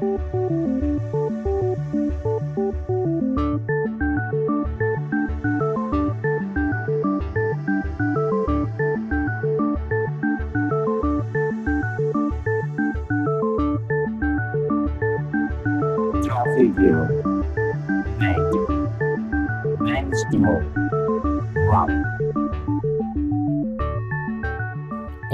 Música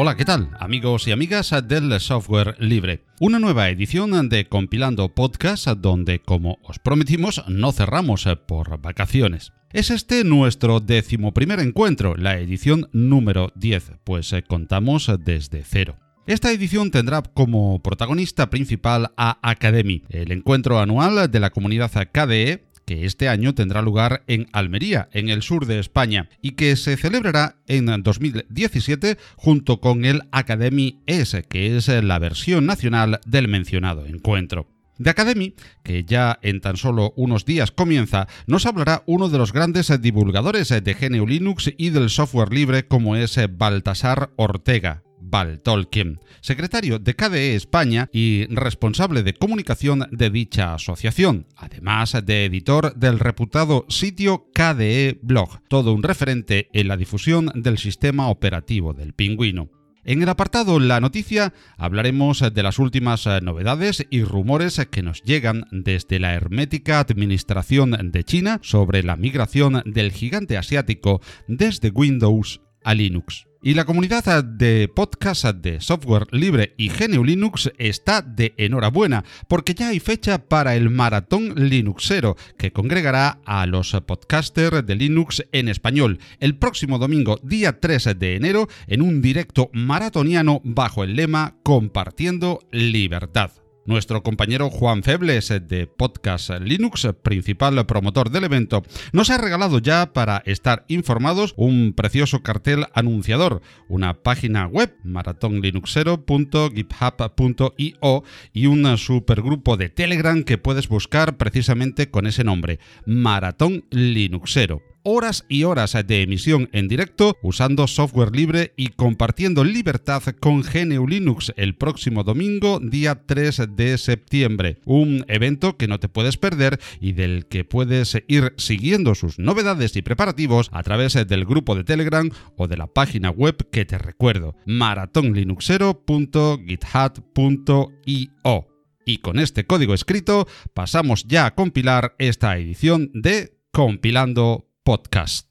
Hola, ¿qué tal? Amigos y amigas del software libre. Una nueva edición de Compilando Podcast donde, como os prometimos, no cerramos por vacaciones. Es este nuestro décimo primer encuentro, la edición número 10, pues eh, contamos desde cero. Esta edición tendrá como protagonista principal a Academy, el encuentro anual de la comunidad KDE que este año tendrá lugar en Almería, en el sur de España, y que se celebrará en 2017 junto con el Academy S, que es la versión nacional del mencionado encuentro. De Academy, que ya en tan solo unos días comienza, nos hablará uno de los grandes divulgadores de GNU Linux y del software libre como es Baltasar Ortega, Val Tolkien, secretario de KDE España y responsable de comunicación de dicha asociación, además de editor del reputado sitio KDE Blog, todo un referente en la difusión del sistema operativo del pingüino. En el apartado La Noticia hablaremos de las últimas novedades y rumores que nos llegan desde la hermética administración de China sobre la migración del gigante asiático desde Windows a Linux. Y la comunidad de podcast de software libre y GNU Linux está de enhorabuena, porque ya hay fecha para el Maratón Linuxero, que congregará a los podcasters de Linux en español el próximo domingo, día 3 de enero, en un directo maratoniano bajo el lema Compartiendo Libertad. Nuestro compañero Juan Febles de Podcast Linux, principal promotor del evento, nos ha regalado ya para estar informados un precioso cartel anunciador, una página web maratonlinuxero.github.io y un supergrupo de Telegram que puedes buscar precisamente con ese nombre, Maratón Linuxero horas y horas de emisión en directo usando software libre y compartiendo libertad con GNU Linux el próximo domingo, día 3 de septiembre. Un evento que no te puedes perder y del que puedes ir siguiendo sus novedades y preparativos a través del grupo de Telegram o de la página web que te recuerdo, maratonlinuxero.github.io. Y con este código escrito pasamos ya a compilar esta edición de Compilando Podcast.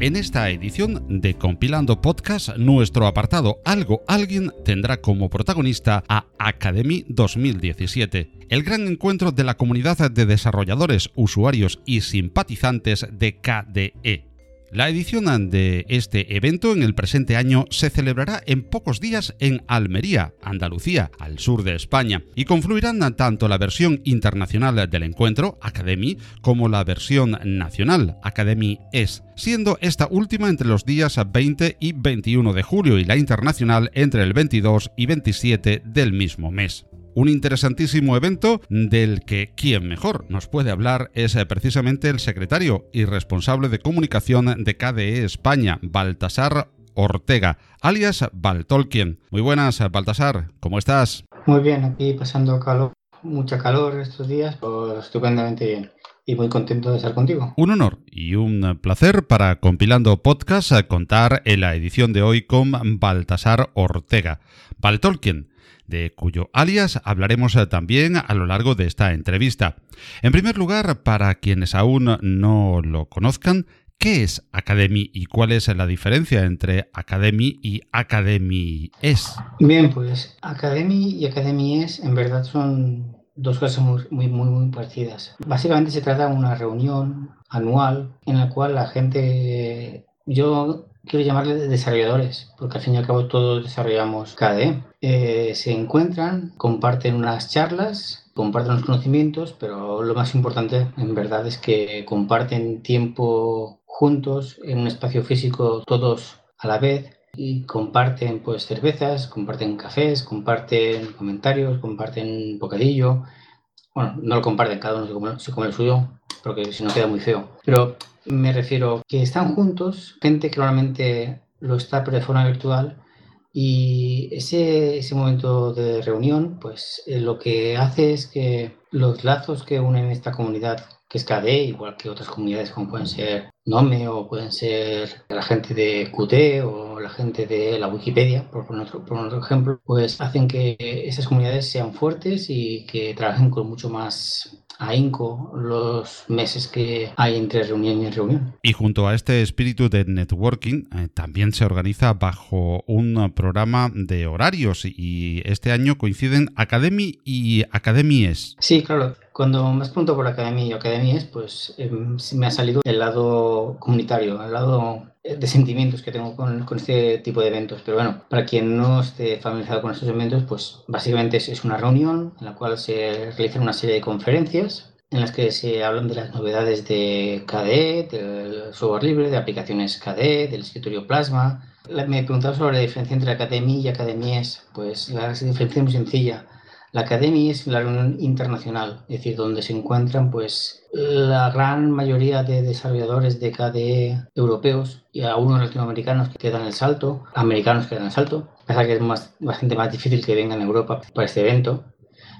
En esta edición de Compilando Podcast, nuestro apartado Algo Alguien tendrá como protagonista a Academy 2017, el gran encuentro de la comunidad de desarrolladores, usuarios y simpatizantes de KDE. La edición de este evento en el presente año se celebrará en pocos días en Almería, Andalucía, al sur de España, y confluirán tanto la versión internacional del encuentro, Academy, como la versión nacional, Academy S, siendo esta última entre los días 20 y 21 de julio y la internacional entre el 22 y 27 del mismo mes. Un interesantísimo evento del que quien mejor nos puede hablar es eh, precisamente el secretario y responsable de comunicación de KDE España, Baltasar Ortega, alias Baltolkien. Muy buenas, Baltasar, ¿cómo estás? Muy bien, aquí pasando calor, mucha calor estos días, pues estupendamente bien y muy contento de estar contigo. Un honor y un placer para Compilando Podcast contar en la edición de hoy con Baltasar Ortega. Baltolkien de cuyo alias hablaremos eh, también a lo largo de esta entrevista. En primer lugar, para quienes aún no lo conozcan, ¿qué es Academy y cuál es la diferencia entre Academy y Academy es? Bien, pues Academy y Academy es en verdad son dos cosas muy, muy, muy, parecidas. Básicamente se trata de una reunión anual en la cual la gente, yo quiero llamarle desarrolladores, porque al fin y al cabo todos desarrollamos KDE. Eh, se encuentran, comparten unas charlas, comparten los conocimientos, pero lo más importante en verdad es que comparten tiempo juntos en un espacio físico todos a la vez y comparten pues cervezas, comparten cafés, comparten comentarios, comparten bocadillo. Bueno, no lo comparten, cada uno se come, el suyo, porque si no queda muy feo. Pero me refiero que están juntos, gente que normalmente lo está pero de forma virtual, y ese, ese momento de reunión, pues eh, lo que hace es que los lazos que unen esta comunidad, que es KDE, igual que otras comunidades como pueden ser Nome o pueden ser la gente de Qt o la gente de la Wikipedia, por poner otro, por otro ejemplo, pues hacen que esas comunidades sean fuertes y que trabajen con mucho más ahínco los meses que hay entre reunión y reunión. Y junto a este espíritu de networking, eh, también se organiza bajo un programa de horarios y este año coinciden Academy y Academies. Sí, claro. Cuando me has preguntado por Academy y Academies, pues eh, me ha salido el lado comunitario, el lado de sentimientos que tengo con, con, este tipo de eventos. Pero bueno, para quien no esté familiarizado con estos eventos, pues básicamente es, es una reunión en la cual se realizan una serie de conferencias en las que se hablan de las novedades de KDE, del software libre, de aplicaciones KDE, del escritorio Plasma. Me preguntaba sobre la diferencia entre Academy y Academies. Pues la diferencia es muy sencilla. La Academy es la reunión internacional, es decir, donde se encuentran pues la gran mayoría de desarrolladores de KDE europeos y algunos latinoamericanos que dan el salto, americanos que dan el salto. Pasa que es más, bastante más difícil que vengan a Europa para este evento.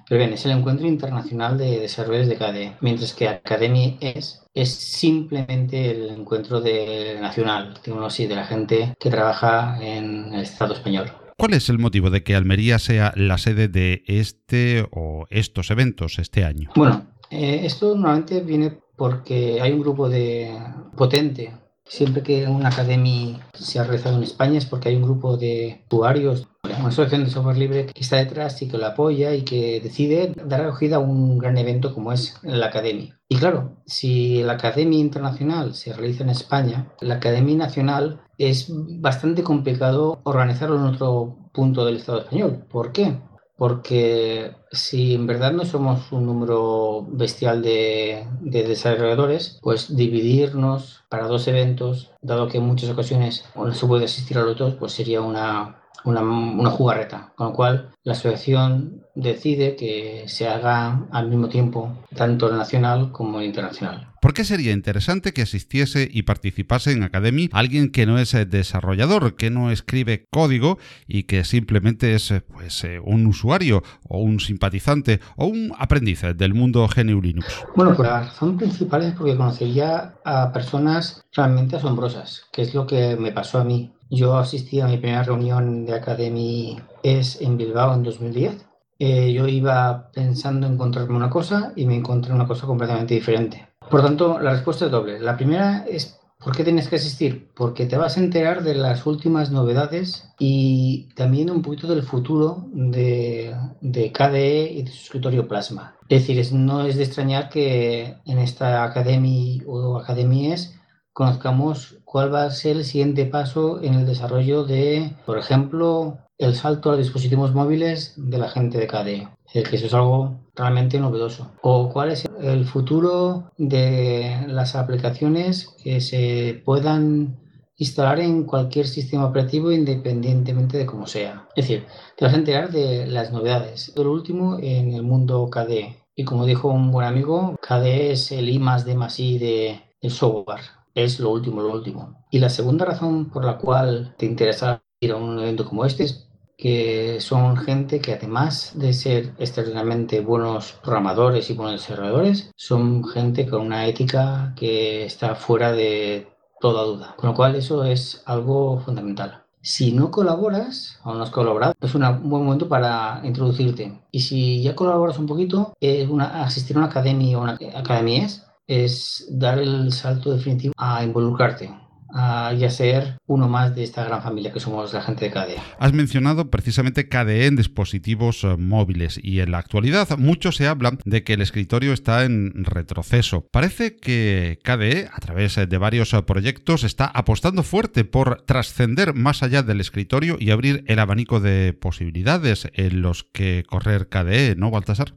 Pero bien, es el encuentro internacional de desarrolladores de KDE, mientras que Academy es, es simplemente el encuentro de, nacional, digamos así, de la gente que trabaja en el Estado español. ¿Cuál es el motivo de que Almería sea la sede de este o estos eventos este año? Bueno, eh, esto normalmente viene porque hay un grupo de potente. Siempre que una academia se ha realizado en España es porque hay un grupo de usuarios, una asociación de software libre que está detrás y que lo apoya y que decide dar acogida a un gran evento como es la academia. Y claro, si la Academia Internacional se realiza en España, la Academia Nacional es bastante complicado organizarlo en otro punto del Estado español. ¿Por qué? Porque si en verdad no somos un número bestial de, de, desarrolladores, pues dividirnos para dos eventos, dado que en muchas ocasiones no se puede asistir a los dos, pues sería una, una, una, jugarreta, con lo cual la asociación decide que se haga al mismo tiempo tanto nacional como internacional. ¿Por qué sería interesante que asistiese y participase en Academy alguien que no es desarrollador, que no escribe código y que simplemente es pues, eh, un usuario o un simpatizante o un aprendiz del mundo GNU Linux? Bueno, pues la razón principal es porque conocería a personas realmente asombrosas, que es lo que me pasó a mí. Yo asistí a mi primera reunión de Academy es en Bilbao en 2010. Eh, yo iba pensando encontrarme una cosa y me encontré una cosa completamente diferente. Por tanto, la respuesta es doble. La primera es ¿Por qué tienes que asistir? Porque te vas a enterar de las últimas novedades y también un poquito del futuro de, de KDE y de su escritorio Plasma. Es decir, no es de extrañar que en esta academia o academias conozcamos cuál va a ser el siguiente paso en el desarrollo de, por ejemplo, el salto a dispositivos móviles de la gente de KDE. Es decir, que eso es algo realmente novedoso. O cuál es el futuro de las aplicaciones que se puedan instalar en cualquier sistema operativo independientemente de cómo sea. Es decir, te vas a enterar de las novedades. Lo último en el mundo KDE. Y como dijo un buen amigo, KDE es el I más D más I de el software es lo último, lo último. Y la segunda razón por la cual te interesa ir a un evento como este es que son gente que además de ser extraordinariamente buenos programadores y buenos desarrolladores, son gente con una ética que está fuera de toda duda. Con lo cual eso es algo fundamental. Si no colaboras o no has colaborado, es un buen momento para introducirte. Y si ya colaboras un poquito, es una, asistir a una academia o una academia es es dar el salto definitivo a involucrarte. A ya ser uno más de esta gran familia que somos la gente de KDE. Has mencionado precisamente KDE en dispositivos eh, móviles y en la actualidad mucho se habla de que el escritorio está en retroceso. Parece que KDE, a través de varios eh, proyectos, está apostando fuerte por trascender más allá del escritorio y abrir el abanico de posibilidades en los que correr KDE, ¿no, Baltasar?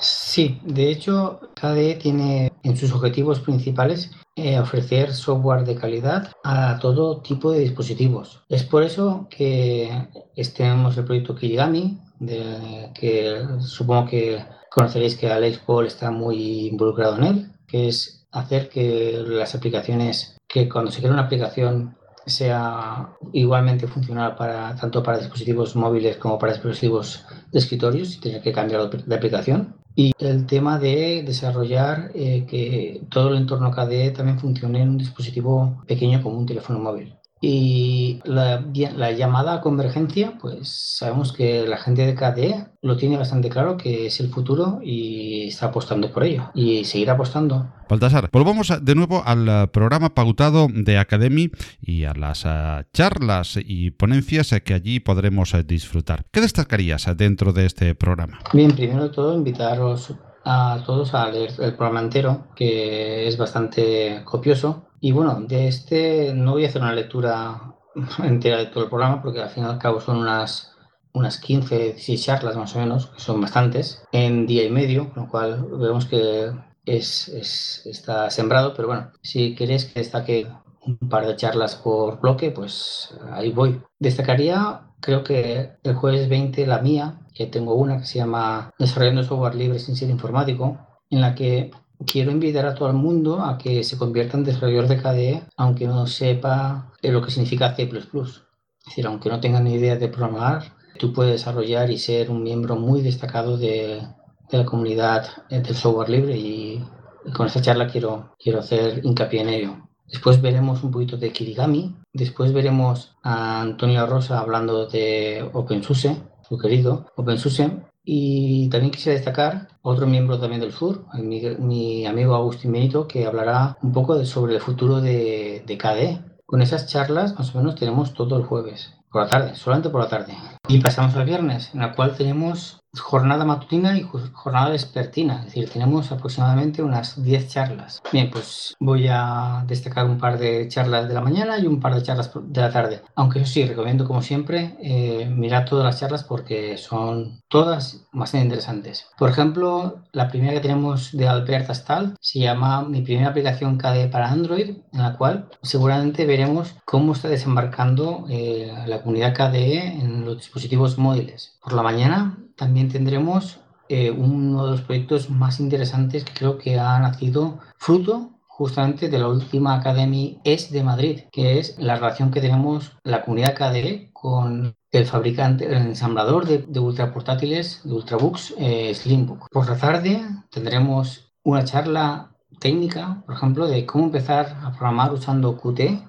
Sí, de hecho, KDE tiene en sus objetivos principales eh, ofrecer software de calidad a todo tipo de dispositivos. Es por eso que tenemos el proyecto Kirigami, de, que supongo que conoceréis que Alex Paul está muy involucrado en él, que es hacer que las aplicaciones, que cuando se crea una aplicación sea igualmente funcional para tanto para dispositivos móviles como para dispositivos de escritorio, sin tener que cambiar de aplicación. Y el tema de desarrollar eh, que todo el entorno KDE también funcione en un dispositivo pequeño como un teléfono móvil. Y la, la, llamada convergencia, pues sabemos que la gente de KDE lo tiene bastante claro que es el futuro y está apostando por ello y seguirá apostando. Baltasar, volvamos de nuevo al eh, programa pautado de Academy y a las eh, charlas y ponencias que allí podremos eh, disfrutar. ¿Qué destacarías dentro de este programa? Bien, primero de todo invitaros a todos a leer el programa entero, que es bastante copioso y bueno, de este no voy a hacer una lectura entera de todo el programa porque al fin y al cabo son unas, unas 15, 16 charlas más o menos, que son bastantes, en día y medio, con lo cual vemos que es, es, está sembrado, pero bueno, si queréis que destaque un par de charlas por bloque, pues ahí voy. Destacaría, creo que el jueves 20, la mía, tengo una que se llama Desarrollando software libre sin ser informático, en la que quiero invitar a todo el mundo a que se convierta en desarrollador de KDE, aunque no sepa lo que significa C++. Es decir, aunque no tenga ni idea de programar, tú puedes desarrollar y ser un miembro muy destacado de, la comunidad del software libre y, con esta charla quiero, quiero hacer hincapié en ello. Después veremos un poquito de Kirigami, después veremos a Antonio Rosa hablando de OpenSUSE, su querido OpenSUSE, y también quisiera destacar otro miembro también del sur, mi, amigo Agustín Benito, que hablará un poco sobre el futuro de, de KDE. Con esas charlas más o menos tenemos todo el jueves, por la tarde, solamente por la tarde. Y pasamos al viernes, en la cual tenemos jornada matutina y jornada vespertina, es decir, tenemos aproximadamente unas 10 charlas. Bien, pues voy a destacar un par de charlas de la mañana y un par de charlas de la tarde. Aunque eso sí, recomiendo como siempre eh, mirar todas las charlas porque son todas bastante interesantes. Por ejemplo, la primera que tenemos de Albert Astal se llama Mi primera aplicación KDE para Android, en la cual seguramente veremos cómo está desembarcando eh, la comunidad KDE en los dispositivos móviles. Por la mañana también tendremos eh, uno de los proyectos más interesantes que creo que ha nacido fruto justamente de la última Academy ES de Madrid, que es la relación que tenemos la comunidad KDE con el fabricante, el ensamblador de, ultraportátiles, de ultrabooks, eh, Slimbook. Por la tarde tendremos una charla técnica, por ejemplo, de cómo empezar a programar usando Qt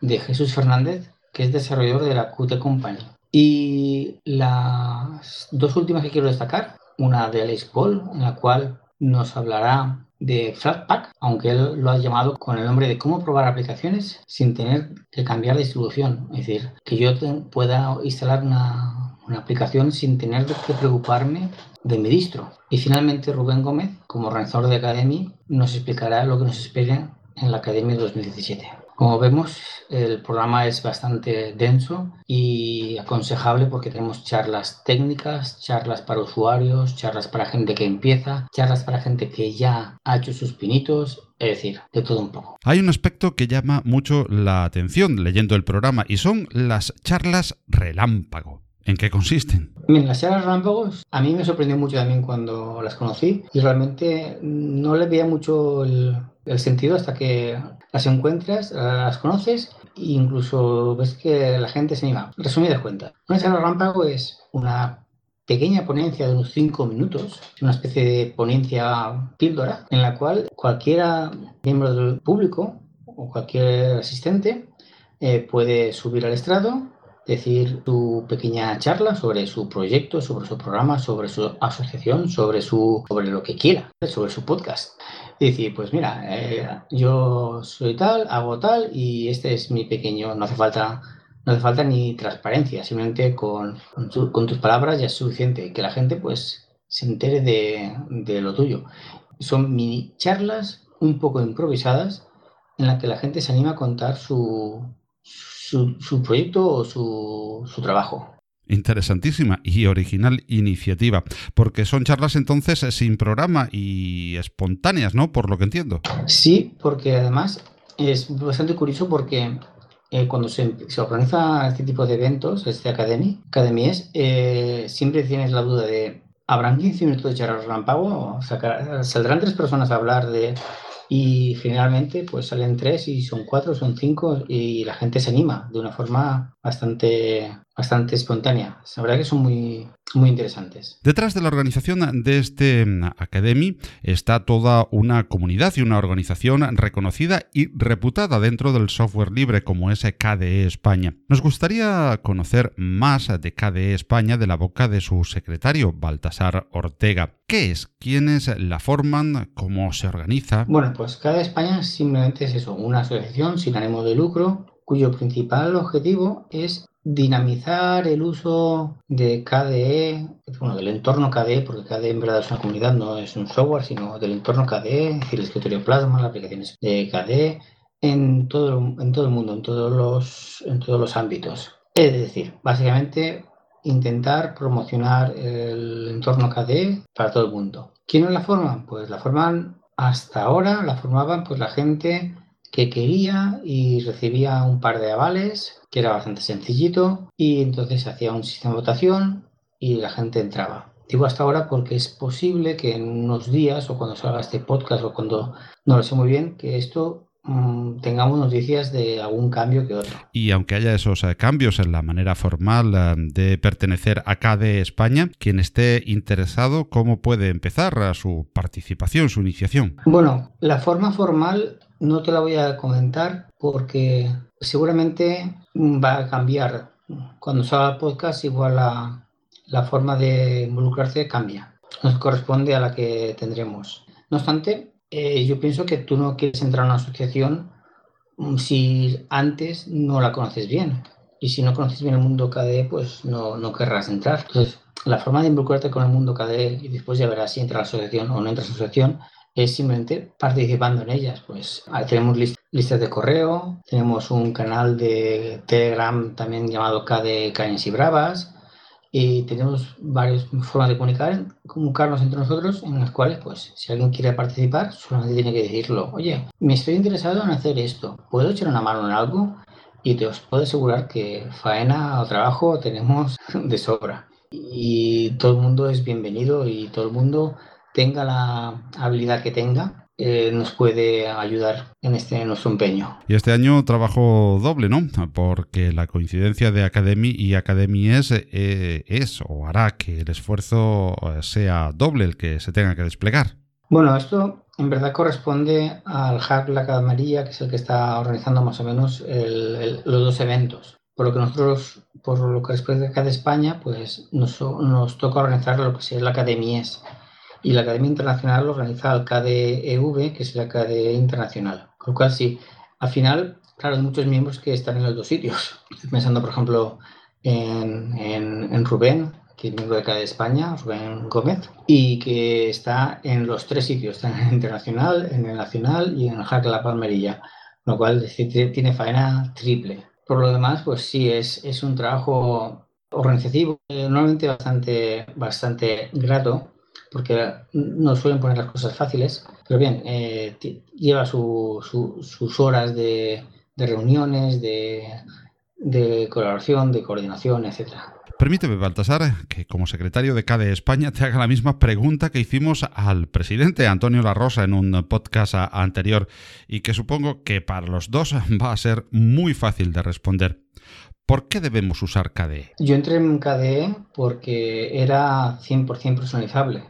de Jesús Fernández, que es desarrollador de la Qt Company. Y las dos últimas que quiero destacar, una de Alex Paul, en la cual nos hablará de Flatpak, aunque él lo ha llamado con el nombre de cómo probar aplicaciones sin tener que cambiar de distribución. Es decir, que yo pueda instalar una, una aplicación sin tener que preocuparme de mi distro. Y finalmente Rubén Gómez, como organizador de Academy, nos explicará lo que nos espera en la Academia 2017. Como vemos, el programa es bastante denso y aconsejable porque tenemos charlas técnicas, charlas para usuarios, charlas para gente que empieza, charlas para gente que ya ha hecho sus pinitos, es decir, de todo un poco. Hay un aspecto que llama mucho la atención leyendo el programa y son las charlas relámpago. ¿En qué consisten? Bien, las charlas relámpagos a mí me sorprendió mucho también cuando las conocí y realmente no le veía mucho el, el sentido hasta que las encuentras, las conoces e incluso ves que la gente se anima. Resumidas cuentas, una charla relámpago es una pequeña ponencia de unos 5 minutos, una especie de ponencia píldora, en la cual cualquiera miembro del público o cualquier asistente eh, puede subir al estrado, decir su pequeña charla sobre su proyecto, sobre su programa, sobre su asociación, sobre, su, sobre lo que quiera, sobre su podcast. y decir, pues mira, eh, yo soy tal, hago tal y este es mi pequeño, no hace falta, no hace falta ni transparencia, simplemente con, con, tus palabras ya es suficiente, que la gente pues se entere de, de lo tuyo. Son mini charlas un poco improvisadas en las que la gente se anima a contar su, su, su proyecto o su, su trabajo. Interesantísima y original iniciativa, porque son charlas entonces sin programa y espontáneas, ¿no? Por lo que entiendo. Sí, porque además es bastante curioso porque eh, cuando se, se, organiza este tipo de eventos, este Academy, Academies, eh, siempre tienes la duda de, ¿habrán 15 minutos de charla relámpago? ¿Saldrán tres personas a hablar de y generalmente pues salen tres y son cuatro, son cinco y la gente se anima de una forma bastante, bastante espontánea. La verdad que son muy, muy interesantes. Detrás de la organización de este mm, Academy está toda una comunidad y una organización reconocida y reputada dentro del software libre como es KDE España. Nos gustaría conocer más de KDE España de la boca de su secretario, Baltasar Ortega. ¿Qué es? ¿Quiénes la forman? ¿Cómo se organiza? Bueno, pues KDE España simplemente es eso, una asociación sin ánimo de lucro cuyo principal objetivo es dinamizar el uso de KDE, bueno, del entorno KDE, porque KDE en verdad es una comunidad, no es un software, sino del entorno KDE, es decir, el escritorio Plasma, las aplicaciones de KDE, en todo, todo el mundo, en todos, los, todos los ámbitos. Es decir, básicamente intentar promocionar el entorno KDE para todo el mundo. ¿Quiénes la forman? Pues la forman hasta ahora, la formaban pues la gente que quería y recibía un par de avales, que era bastante sencillito, y entonces se hacía un sistema de votación y la gente entraba. Digo hasta ahora porque es posible que en unos días o cuando salga este podcast o cuando no lo sé muy bien, que esto mm, tengamos noticias de algún cambio que otro. Y aunque haya esos eh, cambios en la manera formal eh, de pertenecer a KDE España, quien esté interesado, ¿cómo puede empezar a su participación, su iniciación? Bueno, la forma formal no te la voy a comentar porque seguramente va a cambiar. Cuando salga el podcast, igual la, la forma de involucrarse cambia. Nos corresponde a la que tendremos. No obstante, eh, yo pienso que tú no quieres entrar a una asociación si antes no la conoces bien. Y si no conoces bien el mundo KDE, pues no, no querrás entrar. Entonces, la forma de involucrarte con el mundo KDE y después ya verás si entras a la asociación o no entras a la asociación es simplemente participando en ellas. Pues tenemos listas de correo, tenemos un canal de Telegram también llamado KD Cañas y Bravas y tenemos varias formas de comunicar, comunicarnos entre nosotros en las cuales, pues, si alguien quiere participar, solamente tiene que decirlo. Oye, me estoy interesado en hacer esto, ¿puedo echar una mano en algo? Y te os puedo asegurar que faena o trabajo tenemos de sobra. Y todo el mundo es bienvenido y todo el mundo tenga la habilidad que tenga, eh, nos puede ayudar en este nuestro empeño. Y este año trabajo doble, ¿no? Porque la coincidencia de Academy y Academy es, eh, es o hará que el esfuerzo sea doble el que se tenga que desplegar. Bueno, esto en verdad corresponde al Hack La Cadamaría, que es el que está organizando más o menos los dos eventos. Por lo que nosotros, por lo que respecta acá de España, pues nos, nos toca organizar lo que sea la Academia y la Academia Internacional lo organiza el KDEV, que es la KDE Internacional. Con lo cual, sí, al final, claro, hay muchos miembros que están en los dos sitios. Estoy pensando, por ejemplo, en, en, Rubén, que es miembro de KDE España, Rubén Gómez, y que está en los tres sitios, está en el internacional, en el nacional y en Hack La Palmerilla, lo cual tiene faena triple. Por lo demás, pues sí, es, es un trabajo organizativo, normalmente bastante, bastante grato, porque no suelen poner las cosas fáciles, pero bien, eh, lleva sus horas de, reuniones, de, colaboración, de coordinación, etcétera. Permíteme, Baltasar, que como secretario de CADE España te haga la misma pregunta que hicimos al presidente Antonio La Rosa en un podcast anterior y que supongo que para los dos va a ser muy fácil de responder. ¿Por qué debemos usar KDE? Yo entré en KDE porque era 100% personalizable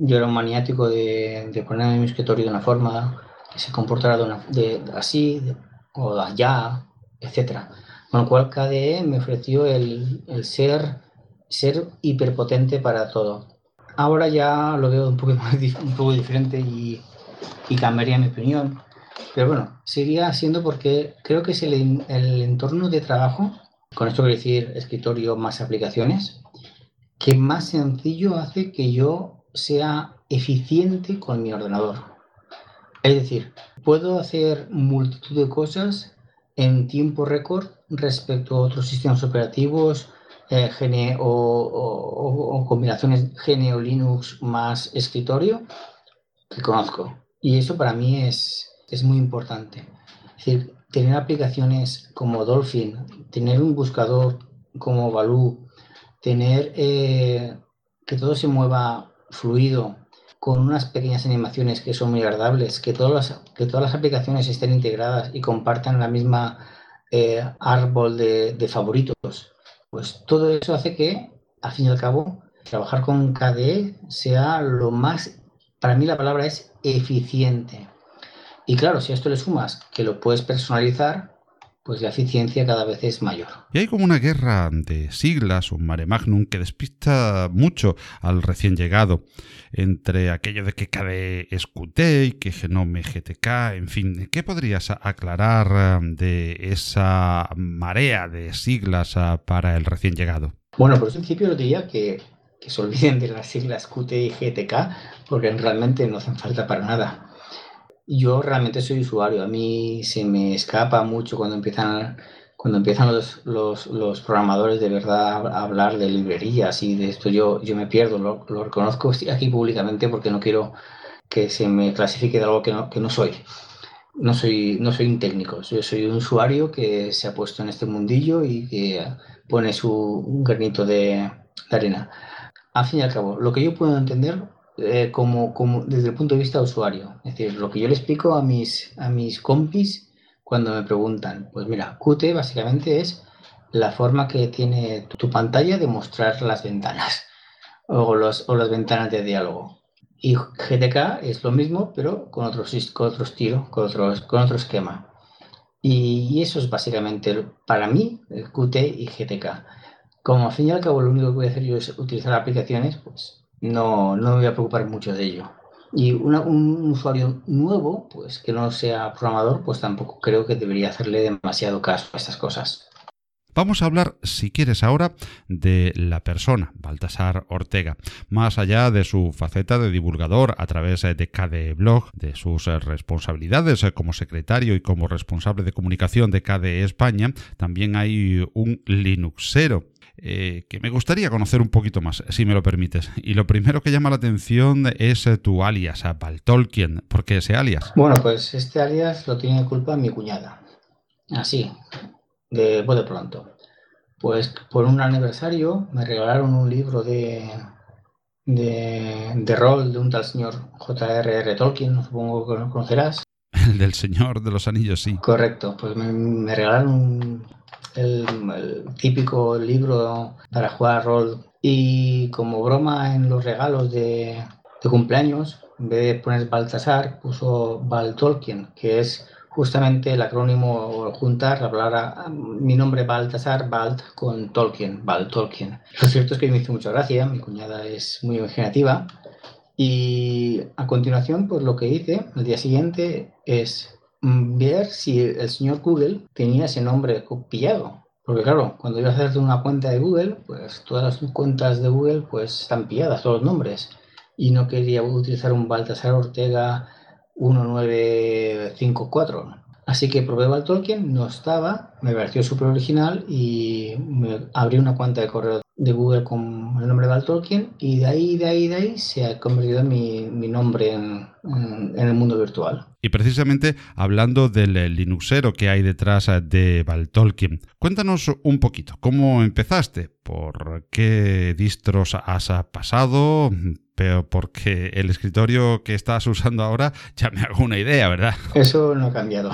yo era un maniático de, de poner mi escritorio de una forma que se comportara de, una, de, así o de allá, etc. Con lo cual KDE me ofreció el, el, ser, ser hiperpotente para todo. Ahora ya lo veo un poco, más, un poco diferente y, y cambiaría mi opinión. Pero bueno, seguiría siendo porque creo que es el, el entorno de trabajo, con esto quiero decir escritorio más aplicaciones, que más sencillo hace que yo sea eficiente con mi ordenador. Es decir, puedo hacer multitud de cosas en tiempo récord respecto a otros sistemas operativos eh, o, combinaciones GNE o Linux más escritorio que conozco. Y eso para mí es, es muy importante. Es decir, tener aplicaciones como Dolphin, tener un buscador como Baloo, tener eh, que todo se mueva fluido, con unas pequeñas animaciones que son muy agradables, que todas las, que todas las aplicaciones estén integradas y compartan la misma eh, árbol de, de, favoritos, pues todo eso hace que, al fin y al cabo, trabajar con KDE sea lo más, para mí la palabra es eficiente. Y claro, si a esto le sumas que lo puedes personalizar, pues la eficiencia cada vez es mayor. Y hay como una guerra de siglas, un mare magnum, que despista mucho al recién llegado, entre aquello de que KDE es Qt y que Genome GTK, en fin, ¿qué podrías aclarar um, de esa marea de siglas uh, para el recién llegado? Bueno, por principio yo diría que, que se olviden de las siglas Qt y GTK, porque realmente no hacen falta para nada yo realmente soy usuario. A mí se me escapa mucho cuando empiezan, cuando empiezan los, los, los programadores de verdad a hablar de librerías y de esto. Yo, yo me pierdo, lo, lo reconozco aquí públicamente porque no quiero que se me clasifique de algo que no, que no soy. No soy, no soy un técnico, yo soy un usuario que se ha puesto en este mundillo y que pone su un granito de, de arena. Al fin y al cabo, lo que yo puedo entender eh, como, como, desde el punto de vista usuario. Es decir, lo que yo le explico a mis, a mis compis cuando me preguntan, pues mira, Qt básicamente es la forma que tiene tu pantalla de mostrar las ventanas o, los, o las ventanas de diálogo. Y GTK es lo mismo, pero con otro, con otro estilo, con otro, con otro esquema. Y eso es básicamente, para mí, el Qt y GTK. Como al fin y al cabo lo único que voy a hacer yo es utilizar aplicaciones, pues no, no me voy a preocupar mucho de ello. Y un usuario nuevo, pues que no sea programador, pues tampoco creo que debería hacerle demasiado caso a estas cosas. Vamos a hablar, si quieres ahora, de la persona, Baltasar Ortega, más allá de su faceta de divulgador a través de KDE Blog, de sus responsabilidades como secretario y como responsable de comunicación de KDE España, también hay un Linuxero eh, que me gustaría conocer un poquito más, si me lo permites. Y lo primero que llama la atención es eh, tu alias, Tolkien. ¿Por qué ese alias? Bueno, pues este alias lo tiene culpa mi cuñada. Así, de, de pronto. Pues por un aniversario me regalaron un libro de, de, de rol de un tal señor J.R.R. Tolkien, supongo que lo conocerás. El del Señor de los Anillos, sí. Correcto, pues me, me regalaron un, el, típico libro para jugar rol. Y como broma en los regalos de, cumpleaños, en vez de poner Baltasar, puso Val Tolkien, que es justamente el acrónimo juntar la palabra mi nombre Baltasar, Balt con Tolkien, Val Tolkien. Lo cierto es que me hizo mucha gracia, mi cuñada es muy imaginativa. Y a continuación, pues lo que hice el día siguiente es ver si el señor Google tenía ese nombre pillado. Porque claro, cuando ibas a hacerte una cuenta de Google, pues todas las cuentas de Google pues están pilladas, todos los nombres. Y no quería utilizar un Baltasar Ortega 1954. Así que probé Tolkien, no estaba, me pareció súper original y me abrí una cuenta de correo de Google con el nombre de Tolkien y de ahí, de ahí, de ahí se ha convertido mi, mi nombre en, en, en, el mundo virtual. Y precisamente hablando del Linuxero que hay detrás de Tolkien, cuéntanos un poquito, ¿cómo empezaste? ¿Por qué distros has pasado? Pero porque el escritorio que estás usando ahora ya me hago una idea, ¿verdad? Eso no ha cambiado.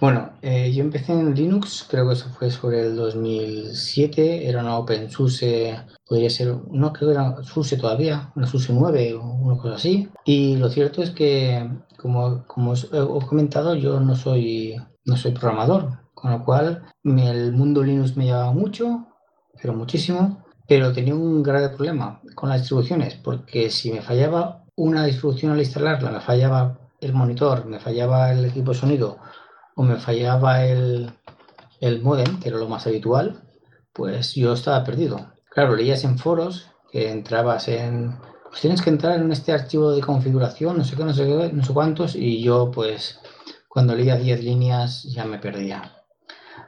Bueno, eh, yo empecé en Linux, creo que eso fue sobre el 2007, era una OpenSUSE, podría ser, no creo que era SUSE todavía, una SUSE 9 o una cosa así. Y lo cierto es que, como, como os he comentado, yo no soy, no soy programador, con lo cual el mundo Linux me llevaba mucho, pero muchísimo pero tenía un grave problema con las distribuciones, porque si me fallaba una distribución al instalarla, me fallaba el monitor, me fallaba el equipo de sonido o me fallaba el, el modem, que era lo más habitual, pues yo estaba perdido. Claro, leías en foros que entrabas en... Pues tienes que entrar en este archivo de configuración, no sé qué, no sé qué, no sé cuántos, y yo pues cuando leía 10 líneas ya me perdía.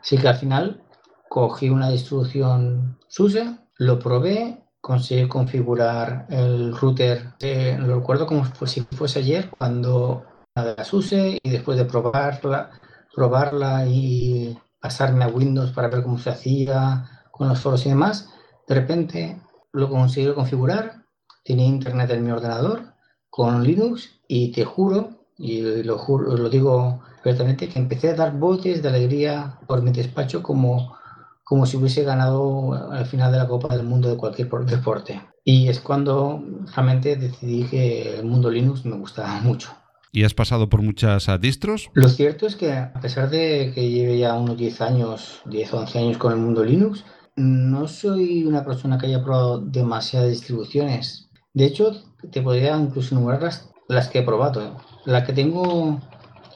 Así que al final cogí una distribución SUSE, lo probé, conseguí configurar el router, eh, lo recuerdo como si fuese ayer, cuando la SUSE y después de probarla, probarla y pasarme a Windows para ver cómo se hacía con los foros y demás, de repente lo conseguí configurar, tenía internet en mi ordenador con Linux y te juro, y lo, juro, lo digo abiertamente, que empecé a dar botes de alegría por mi despacho como, como si hubiese ganado al final de la Copa del Mundo de cualquier deporte. Y es cuando realmente decidí que el mundo Linux me gustaba mucho. ¿Y has pasado por muchas distros? Lo cierto es que a pesar de que lleve ya unos 10 años, 10 o 11 años con el mundo Linux, no soy una persona que haya probado demasiadas distribuciones. De hecho, te podría incluso enumerar las, las que he probado. La que tengo,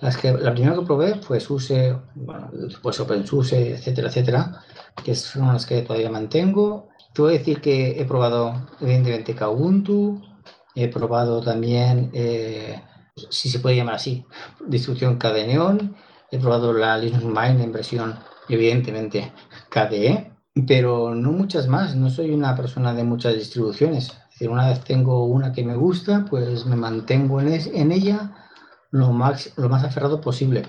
las que, la primera que probé fue SUSE, bueno, después OpenSUSE, etcétera, etcétera, que son las que todavía mantengo. Te voy a decir que he probado, evidentemente, Kubuntu, he probado también eh, si se puede llamar así, distribución KDE He probado la Linux Mint en versión, evidentemente, KDE, pero no muchas más. No soy una persona de muchas distribuciones. Es decir, una vez tengo una que me gusta, pues me mantengo en, en ella lo más, lo más aferrado posible.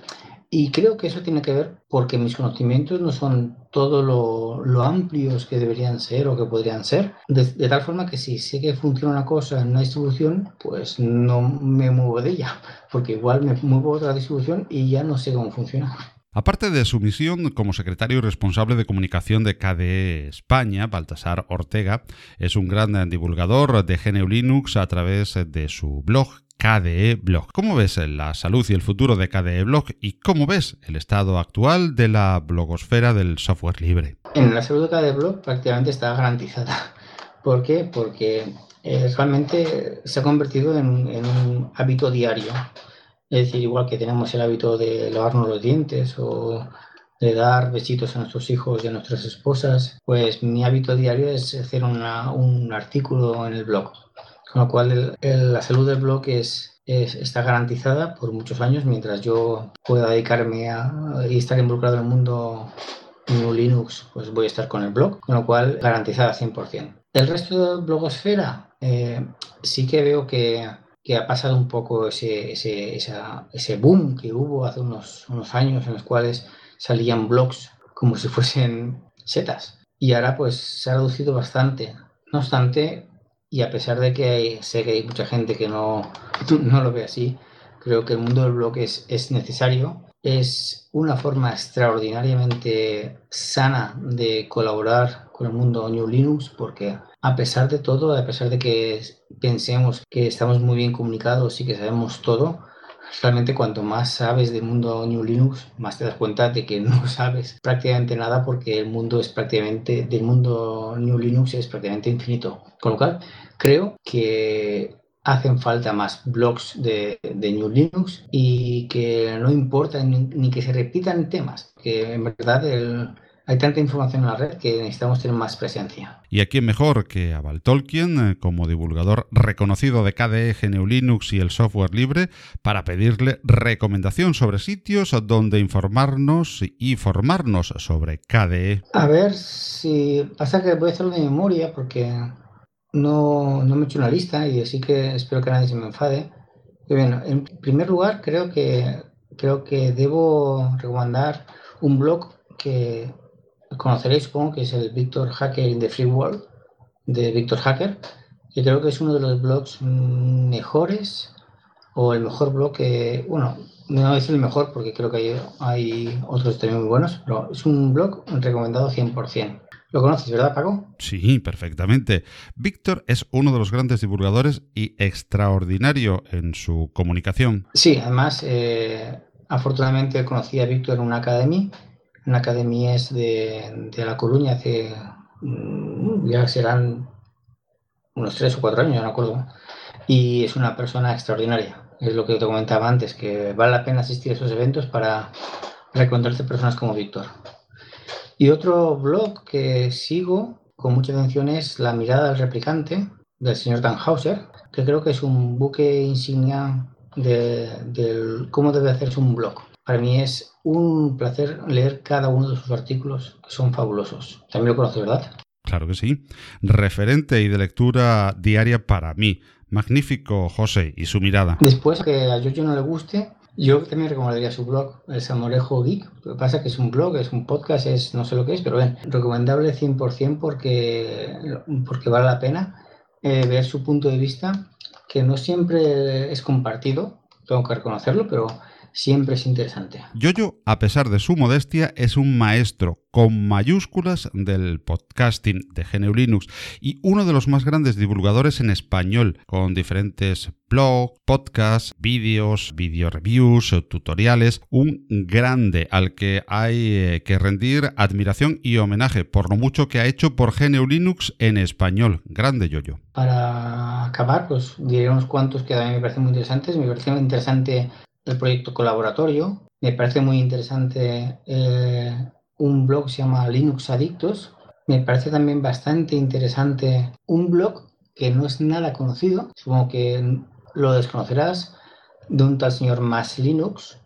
Y creo que eso tiene que ver porque mis conocimientos no son todo lo, lo amplios que deberían ser o que podrían ser. De, tal forma que si sé que funciona una cosa en una distribución, pues no me muevo de ella, porque igual me muevo a otra distribución y ya no sé cómo funciona. Aparte de su misión como secretario responsable de comunicación de KDE España, Baltasar Ortega es un gran divulgador de GNU Linux a través de su blog KDE Blog. ¿Cómo ves la salud y el futuro de KDE Blog y cómo ves el estado actual de la blogosfera del software libre? En la salud de KDE Blog prácticamente está garantizada. ¿Por qué? Porque eh, realmente se ha convertido en, un hábito diario. Es decir, igual que tenemos el hábito de lavarnos los dientes o de dar besitos a nuestros hijos y a nuestras esposas, pues mi hábito diario es hacer un artículo en el blog con lo cual la salud del blog es, está garantizada por muchos años mientras yo pueda dedicarme a, y estar involucrado en el mundo Linux, pues voy a estar con el blog, con lo cual garantizada 100%. El resto de blogosfera eh, sí que veo que, que, ha pasado un poco ese, ese, ese, boom que hubo hace unos, unos años en los cuales salían blogs como si fuesen setas y ahora pues se ha reducido bastante. No obstante, y a pesar de que sé que hay mucha gente que no, no lo ve así, creo que el mundo del blog es, es necesario. Es una forma extraordinariamente sana de colaborar con el mundo New Linux porque a pesar de todo, a pesar de que pensemos que estamos muy bien comunicados y que sabemos todo, realmente cuanto más sabes del mundo New Linux, más te das cuenta de que no sabes prácticamente nada porque el mundo es prácticamente, del mundo New Linux es prácticamente infinito. Con lo cual, creo que hacen falta más blogs de, New Linux y que no importa ni, ni, que se repitan temas, que en verdad el, hay tanta información en la red que necesitamos tener más presencia. ¿Y a quién mejor que a Val Tolkien, eh, como divulgador reconocido de KDE, GNU Linux y el software libre, para pedirle recomendación sobre sitios donde informarnos y formarnos sobre KDE? A ver si pasa que voy a hacerlo de memoria porque no, no me he hecho una lista y así que espero que nadie se me enfade. bueno, en primer lugar creo que creo que debo recomendar un blog que conoceréis, supongo, que es el Victor Hacker in the Free World de Victor Hacker, que creo que es uno de los blogs mejores o el mejor blog que, bueno, no es el mejor porque creo que hay, hay otros también muy buenos, pero es un blog recomendado 100%. ¿Lo conoces, verdad, Paco? Sí, perfectamente. Víctor es uno de los grandes divulgadores y extraordinario en su comunicación. Sí, además, eh, afortunadamente conocí a Víctor en una academia una academia es de, de La Coruña hace, mm, ya serán unos tres o cuatro años, no acuerdo. Y es una persona extraordinaria. Es lo que te comentaba antes, que vale la pena asistir a esos eventos para reencontrarse personas como Víctor. Y otro blog que sigo con mucha atención es La mirada del replicante del señor Dan Hauser, que creo que es un buque insignia de, cómo debe hacerse un blog. Para mí es un placer leer cada uno de sus artículos, que son fabulosos. También lo conoces, ¿verdad? Claro que sí. Referente y de lectura diaria para mí. Magnífico, José, y su mirada. Después, que a Giorgio no le guste, yo también recomendaría su blog, El Samorejo Geek. Lo que pasa es que es un blog, es un podcast, es no sé lo que es, pero bien, recomendable 100% porque, porque vale la pena eh, ver su punto de vista, que no siempre es compartido, tengo que reconocerlo, pero siempre es interesante. Yoyo, a pesar de su modestia, es un maestro con mayúsculas del podcasting de GNU Linux y uno de los más grandes divulgadores en español, con diferentes blogs, podcasts, vídeos, video reviews, tutoriales, un grande al que hay eh, que rendir admiración y homenaje por lo mucho que ha hecho por GNU Linux en español. Grande Yoyo. Para acabar, pues diré unos cuantos que a mí me parecen muy interesantes. Me parece muy interesante el proyecto colaboratorio. Me parece muy interesante eh, un blog que se llama Linux Adictos. Me parece también bastante interesante un blog que no es nada conocido, supongo que lo desconocerás, de un tal señor Más Linux,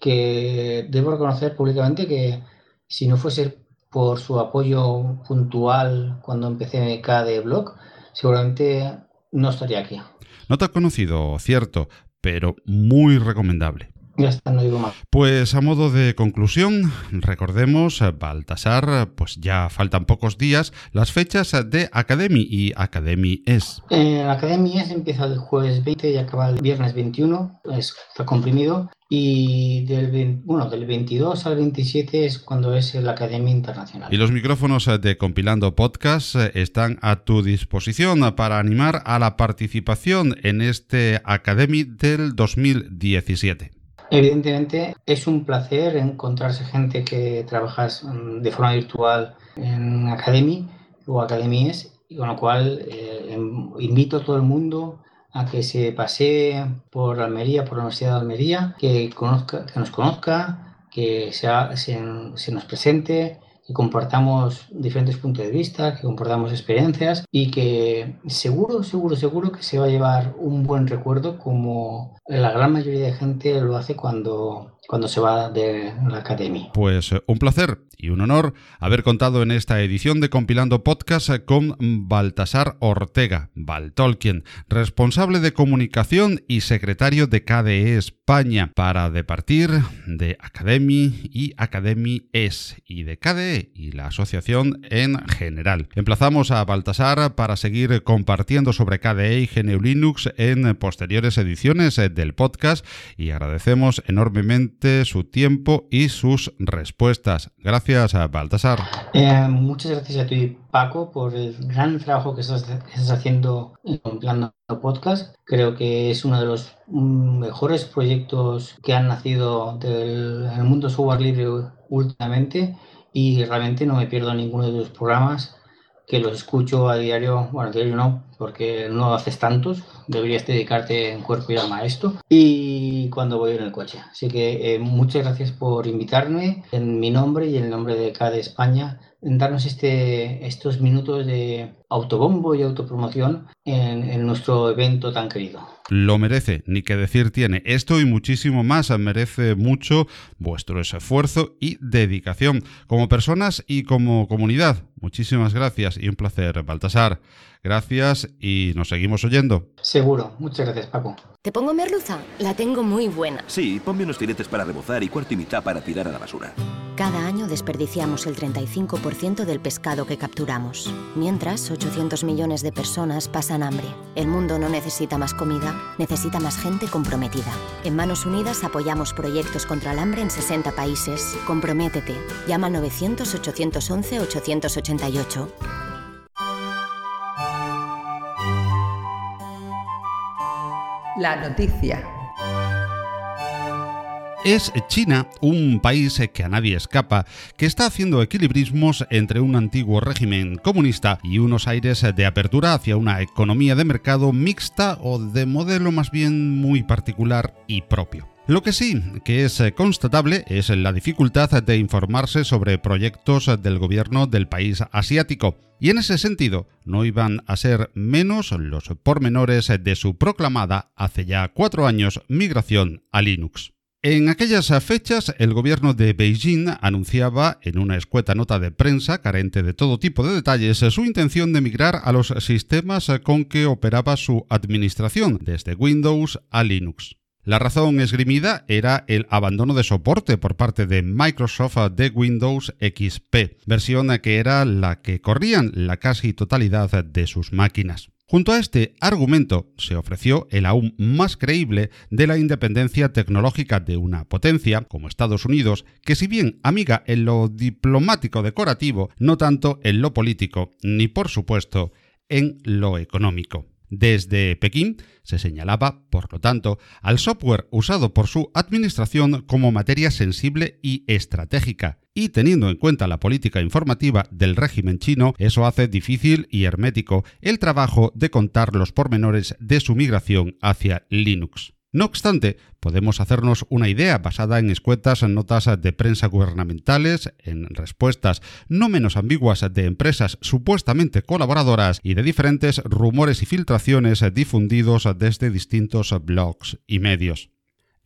que debo reconocer públicamente que si no fuese por su apoyo puntual cuando empecé KD blog, seguramente no estaría aquí. No te has conocido, cierto, pero muy recomendable. Ya está, no digo más. Pues a modo de conclusión, recordemos, Baltasar, pues ya faltan pocos días, las fechas de Academy y Academy es. Eh, Academy es empieza el jueves 20 y acaba el viernes 21, está comprimido. Y del, bueno, del 22 al 27 es cuando es la Academia Internacional. Y los micrófonos de Compilando Podcast están a tu disposición para animar a la participación en este Academy del 2017. Evidentemente es un placer encontrarse gente que trabajas de forma virtual en Academy o Academies, con lo cual eh, em, invito a todo el mundo a que se pasee por Almería, por la Universidad de Almería, que, conozca, que nos conozca, que sea, se, se nos presente, que compartamos diferentes puntos de vista, que compartamos experiencias y que seguro, seguro, seguro que se va a llevar un buen recuerdo como la gran mayoría de gente lo hace cuando, cuando se va de la academia. Pues eh, un placer y un honor haber contado en esta edición de Compilando Podcast con Baltasar Ortega, Baltolkien, responsable de comunicación y secretario de KDE España, para departir de Academy y Academy S y de KDE y la asociación en general. Emplazamos a Baltasar para seguir compartiendo sobre KDE y GNU Linux en posteriores ediciones del podcast y agradecemos enormemente su tiempo y sus respuestas. Gracias a Baltasar. Eh, muchas gracias a ti, Paco, por el gran trabajo que estás, haciendo en Plano Podcast. Creo que es uno de los mejores proyectos que han nacido del mundo software libre últimamente. Y realmente no me pierdo ninguno de tus programas que los escucho a diario, bueno, a diario no, porque no haces tantos, deberías dedicarte en cuerpo y alma a esto, y cuando voy en el coche. Así que eh, muchas gracias por invitarme en mi nombre y en el nombre de CADE España, darnos este, estos minutos de autobombo y autopromoción en, en nuestro evento tan querido lo merece, ni que decir tiene. Esto y muchísimo más merece mucho vuestro esfuerzo y dedicación como personas y como comunidad. Muchísimas gracias y un placer, Baltasar. Gracias y nos seguimos oyendo. Seguro. Muchas gracias, Paco. ¿Te pongo merluza? La tengo muy buena. Sí, ponme unos filetes para rebozar y cuarto y mitad para tirar a la basura. Cada año desperdiciamos el 35% del pescado que capturamos. Mientras, 800 millones de personas pasan hambre. El mundo no necesita más comida, necesita más gente comprometida. En Manos Unidas apoyamos proyectos contra el hambre en 60 países. Comprométete. Llama al 900-811-888. La noticia. Es China, un país que a nadie escapa, que está haciendo equilibrismos entre un antiguo régimen comunista y unos aires de apertura hacia una economía de mercado mixta o de modelo más bien muy particular y propio. Lo que sí que es constatable es la dificultad de informarse sobre proyectos del gobierno del país asiático, y en ese sentido no iban a ser menos los pormenores de su proclamada hace ya cuatro años migración a Linux. En aquellas fechas, el gobierno de Beijing anunciaba en una escueta nota de prensa, carente de todo tipo de detalles, su intención de migrar a los sistemas con que operaba su administración, desde Windows a Linux. La razón esgrimida era el abandono de soporte por parte de Microsoft de Windows XP, versión que era la que corrían la casi totalidad de sus máquinas. Junto a este argumento se ofreció el aún más creíble de la independencia tecnológica de una potencia como Estados Unidos, que si bien amiga en lo diplomático decorativo, no tanto en lo político, ni por supuesto en lo económico. Desde Pekín se señalaba, por lo tanto, al software usado por su administración como materia sensible y estratégica, y teniendo en cuenta la política informativa del régimen chino, eso hace difícil y hermético el trabajo de contar los pormenores de su migración hacia Linux. No obstante, podemos hacernos una idea basada en escuetas notas de prensa gubernamentales, en respuestas no menos ambiguas de empresas supuestamente colaboradoras y de diferentes rumores y filtraciones difundidos desde distintos blogs y medios.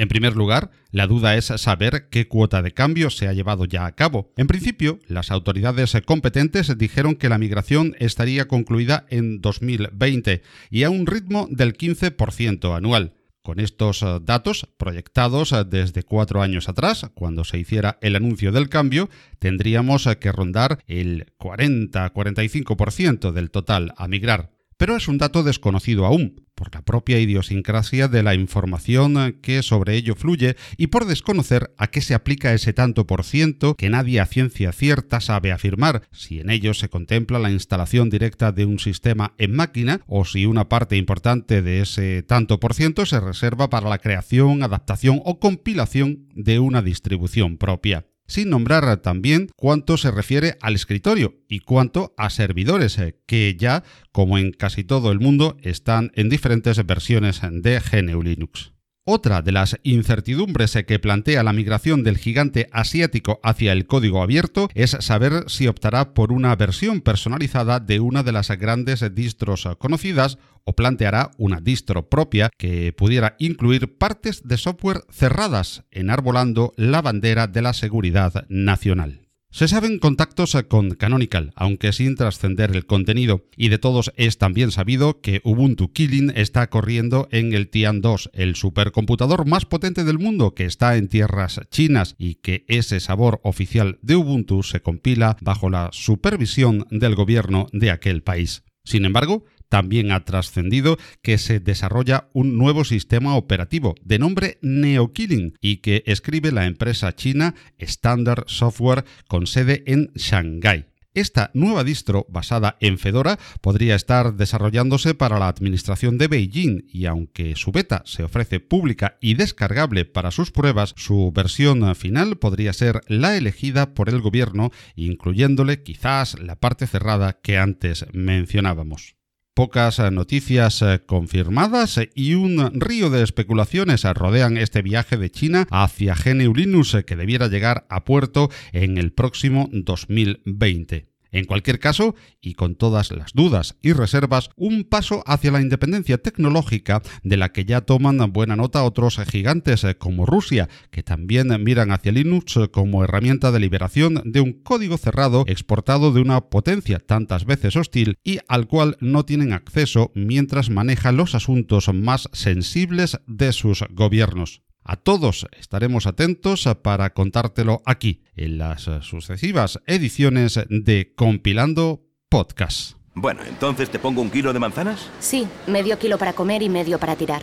En primer lugar, la duda es saber qué cuota de cambio se ha llevado ya a cabo. En principio, las autoridades competentes dijeron que la migración estaría concluida en 2020 y a un ritmo del 15% anual. Con estos datos proyectados desde cuatro años atrás, cuando se hiciera el anuncio del cambio, tendríamos que rondar el 40-45% del total a migrar pero es un dato desconocido aún, por la propia idiosincrasia de la información que sobre ello fluye y por desconocer a qué se aplica ese tanto por ciento que nadie a ciencia cierta sabe afirmar, si en ello se contempla la instalación directa de un sistema en máquina o si una parte importante de ese tanto por ciento se reserva para la creación, adaptación o compilación de una distribución propia sin nombrar también cuánto se refiere al escritorio y cuánto a servidores, eh, que ya, como en casi todo el mundo, están en diferentes versiones de GNU Linux. Otra de las incertidumbres que plantea la migración del gigante asiático hacia el código abierto es saber si optará por una versión personalizada de una de las grandes distros conocidas o planteará una distro propia que pudiera incluir partes de software cerradas, enarbolando la bandera de la seguridad nacional. Se saben contactos con Canonical, aunque sin trascender el contenido, y de todos es también sabido que Ubuntu Killing está corriendo en el Tian 2, el supercomputador más potente del mundo que está en tierras chinas y que ese sabor oficial de Ubuntu se compila bajo la supervisión del gobierno de aquel país. Sin embargo, también ha trascendido que se desarrolla un nuevo sistema operativo de nombre NeoKilling y que escribe la empresa china Standard Software con sede en Shanghái. Esta nueva distro, basada en Fedora, podría estar desarrollándose para la administración de Beijing y aunque su beta se ofrece pública y descargable para sus pruebas, su versión final podría ser la elegida por el gobierno, incluyéndole quizás la parte cerrada que antes mencionábamos pocas eh, noticias eh, confirmadas y un río de especulaciones rodean este viaje de China hacia GNU Linux que debiera llegar a puerto en el próximo 2020. En cualquier caso, y con todas las dudas y reservas, un paso hacia la independencia tecnológica de la que ya toman buena nota otros gigantes eh, como Rusia, que también miran hacia Linux como herramienta de liberación de un código cerrado exportado de una potencia tantas veces hostil y al cual no tienen acceso mientras manejan los asuntos más sensibles de sus gobiernos. A todos estaremos atentos para contártelo aquí, en las sucesivas ediciones de Compilando Podcast. Bueno, entonces te pongo un kilo de manzanas. Sí, medio kilo para comer y medio para tirar.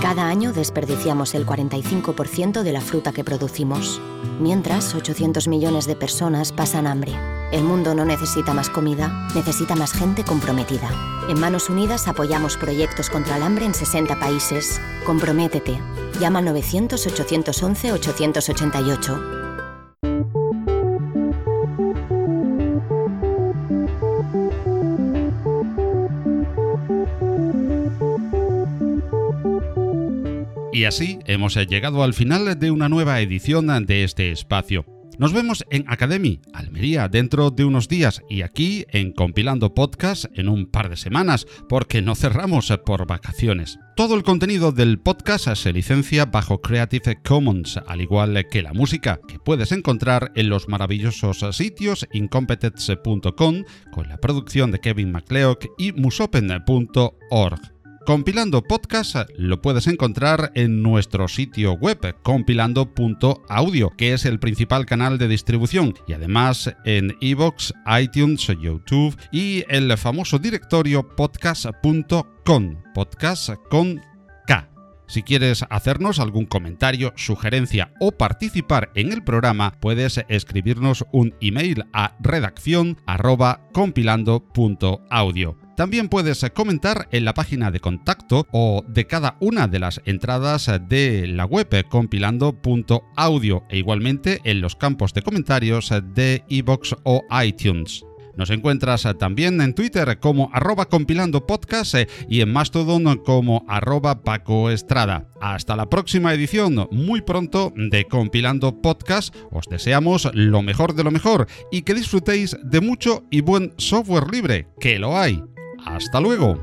Cada año desperdiciamos el 45% de la fruta que producimos. Mientras, 800 millones de personas pasan hambre. El mundo no necesita más comida, necesita más gente comprometida. En Manos Unidas apoyamos proyectos contra el hambre en 60 países. Comprométete. Llama al 900-811-888. Y así hemos llegado al final de una nueva edición de este espacio. Nos vemos en Academy, Almería, dentro de unos días y aquí en Compilando Podcast en un par de semanas, porque no cerramos por vacaciones. Todo el contenido del podcast se licencia bajo Creative Commons, al igual que la música, que puedes encontrar en los maravillosos sitios incompetence.com con la producción de Kevin MacLeod y musopen.org. Compilando Podcast lo puedes encontrar en nuestro sitio web compilando.audio, que es el principal canal de distribución, y además en iVoox, iTunes, YouTube y el famoso directorio podcast.com, podcast con. Si quieres hacernos algún comentario, sugerencia o participar en el programa, puedes escribirnos un email a redacción compilando.audio. También puedes comentar en la página de contacto o de cada una de las entradas de la web compilando.audio e igualmente en los campos de comentarios de iBox o iTunes. Nos encuentras también en Twitter como arroba compilando podcast y en Mastodon como arroba Paco. Hasta la próxima edición, muy pronto, de Compilando Podcast. Os deseamos lo mejor de lo mejor y que disfrutéis de mucho y buen software libre, que lo hay. Hasta luego.